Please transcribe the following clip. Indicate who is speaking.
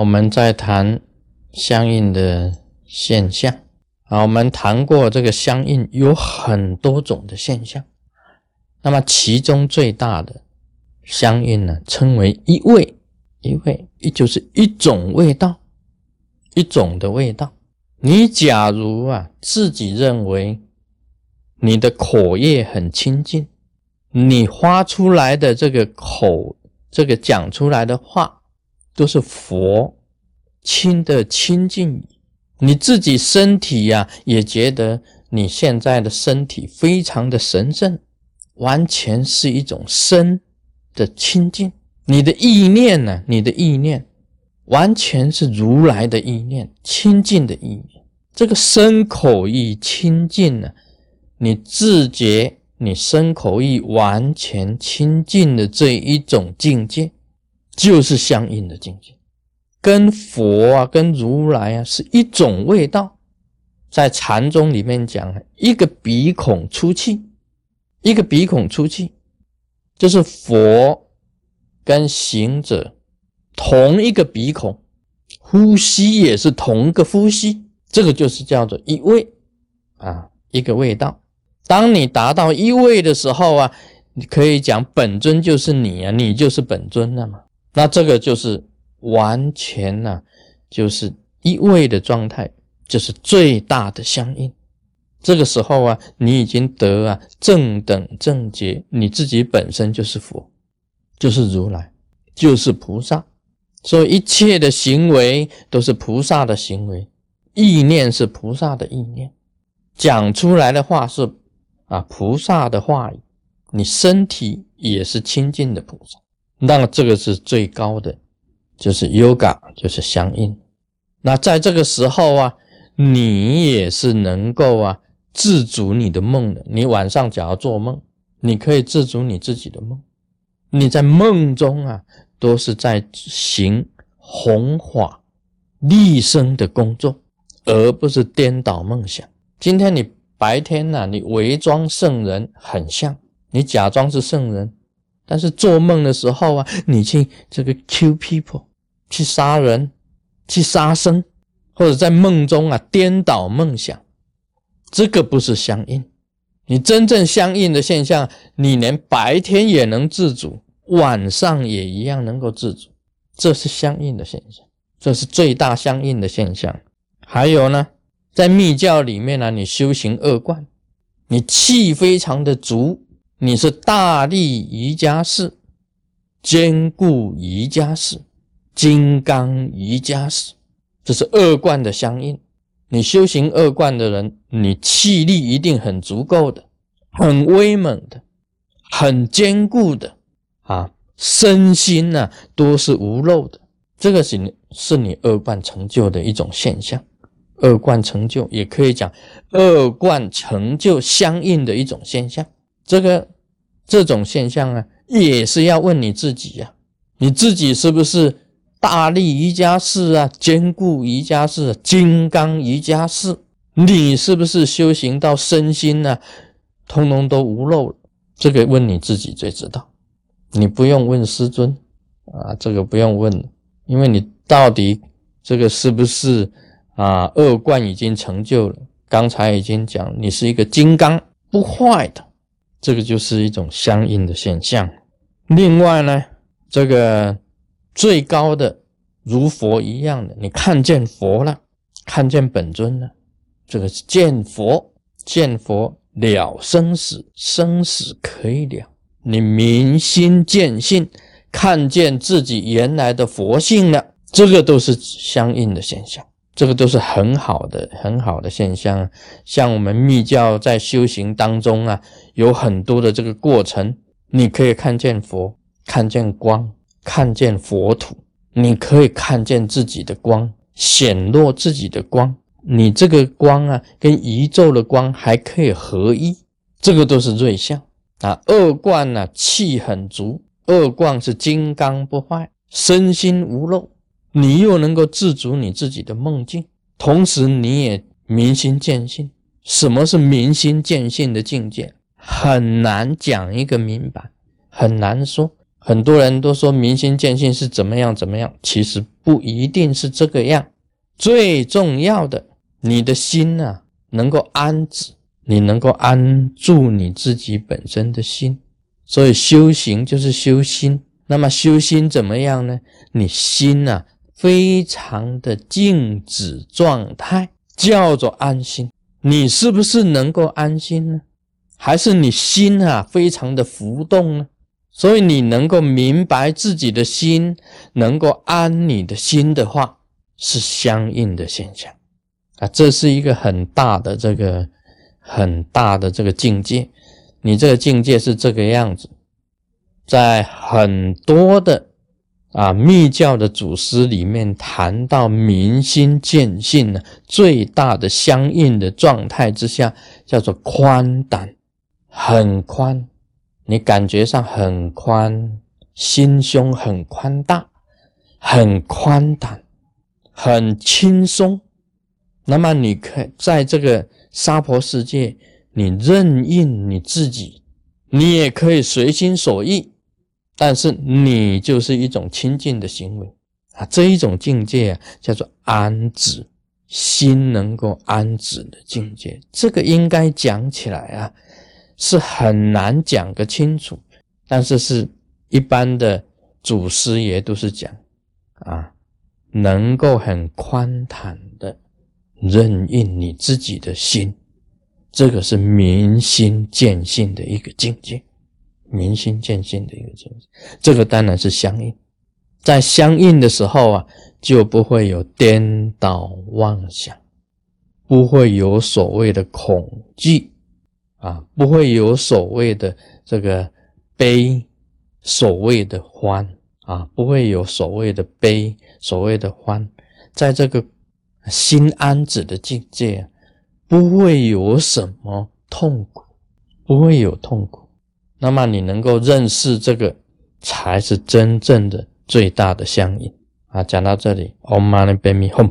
Speaker 1: 我们再谈相应的现象。啊，我们谈过这个相应有很多种的现象，那么其中最大的相应呢，称为一味，一味也就是一种味道，一种的味道。你假如啊自己认为你的口业很清净，你发出来的这个口，这个讲出来的话都是佛亲的清净。你自己身体呀，也觉得你现在的身体非常的神圣，完全是一种身的清净。你的意念呢？你的意念完全是如来的意念，清净的意念。这个身口意清净呢，你自觉你身口意完全清净的这一种境界，就是相应的境界。跟佛啊，跟如来啊是一种味道，在禅宗里面讲，一个鼻孔出气，一个鼻孔出气，就是佛跟行者同一个鼻孔，呼吸也是同一个呼吸，这个就是叫做一味啊，一个味道。当你达到一味的时候啊，你可以讲本尊就是你啊，你就是本尊了嘛，那这个就是。完全呢，就是一味的状态，就是最大的相应。这个时候啊，你已经得啊正等正觉，你自己本身就是佛，就是如来，就是菩萨。所以一切的行为都是菩萨的行为，意念是菩萨的意念，讲出来的话是啊菩萨的话语，你身体也是清净的菩萨，那这个是最高的。就是 yoga，就是相应。那在这个时候啊，你也是能够啊自主你的梦的。你晚上假如做梦，你可以自主你自己的梦。你在梦中啊，都是在行弘法立身的工作，而不是颠倒梦想。今天你白天呢，你伪装圣人很像，你假装是圣人，但是做梦的时候啊，你去这个 kill people。去杀人，去杀生，或者在梦中啊颠倒梦想，这个不是相应。你真正相应的现象，你连白天也能自主，晚上也一样能够自主，这是相应的现象，这是最大相应的现象。还有呢，在密教里面呢，你修行恶观，你气非常的足，你是大力瑜伽士，坚固瑜伽士。金刚瑜伽士，这是二观的相应。你修行二观的人，你气力一定很足够的，很威猛的，很坚固的啊，身心呢都是无漏的。这个是你是你二观成就的一种现象。二观成就也可以讲二观成就相应的一种现象。这个这种现象啊，也是要问你自己呀，你自己是不是？大力瑜伽士啊，坚固瑜伽士，金刚瑜伽士，你是不是修行到身心呢？通通都无漏了？这个问你自己最知道，你不用问师尊啊，这个不用问，因为你到底这个是不是啊？恶贯已经成就了，刚才已经讲，你是一个金刚不坏的，这个就是一种相应的现象。另外呢，这个。最高的如佛一样的，你看见佛了，看见本尊了，这个是见佛，见佛了生死，生死可以了。你明心见性，看见自己原来的佛性了，这个都是相应的现象，这个都是很好的、很好的现象。像我们密教在修行当中啊，有很多的这个过程，你可以看见佛，看见光。看见佛土，你可以看见自己的光，显露自己的光。你这个光啊，跟宇宙的光还可以合一，这个都是瑞相啊。二观呢，气很足，二观是金刚不坏，身心无漏。你又能够自主你自己的梦境，同时你也明心见性。什么是明心见性的境界？很难讲一个明白，很难说。很多人都说明心见性是怎么样怎么样，其实不一定是这个样。最重要的，你的心啊，能够安止，你能够安住你自己本身的心。所以修行就是修心。那么修心怎么样呢？你心啊，非常的静止状态，叫做安心。你是不是能够安心呢？还是你心啊，非常的浮动呢？所以你能够明白自己的心，能够安你的心的话，是相应的现象啊，这是一个很大的这个很大的这个境界。你这个境界是这个样子，在很多的啊密教的祖师里面谈到明心见性呢，最大的相应的状态之下，叫做宽胆，很宽。你感觉上很宽，心胸很宽大，很宽胆，很轻松。那么，你可在这个娑婆世界，你任应你自己，你也可以随心所欲。但是，你就是一种清净的行为啊！这一种境界啊，叫做安止心，能够安止的境界。这个应该讲起来啊。是很难讲个清楚，但是是一般的祖师爷都是讲啊，能够很宽坦的任应你自己的心，这个是明心见性的一个境界，明心见性的一个境界，这个当然是相应，在相应的时候啊，就不会有颠倒妄想，不会有所谓的恐惧。啊，不会有所谓的这个悲，所谓的欢啊，不会有所谓的悲，所谓的欢，在这个心安止的境界，不会有什么痛苦，不会有痛苦。那么你能够认识这个，才是真正的最大的相应啊。讲到这里，Om Mani Padme Hum。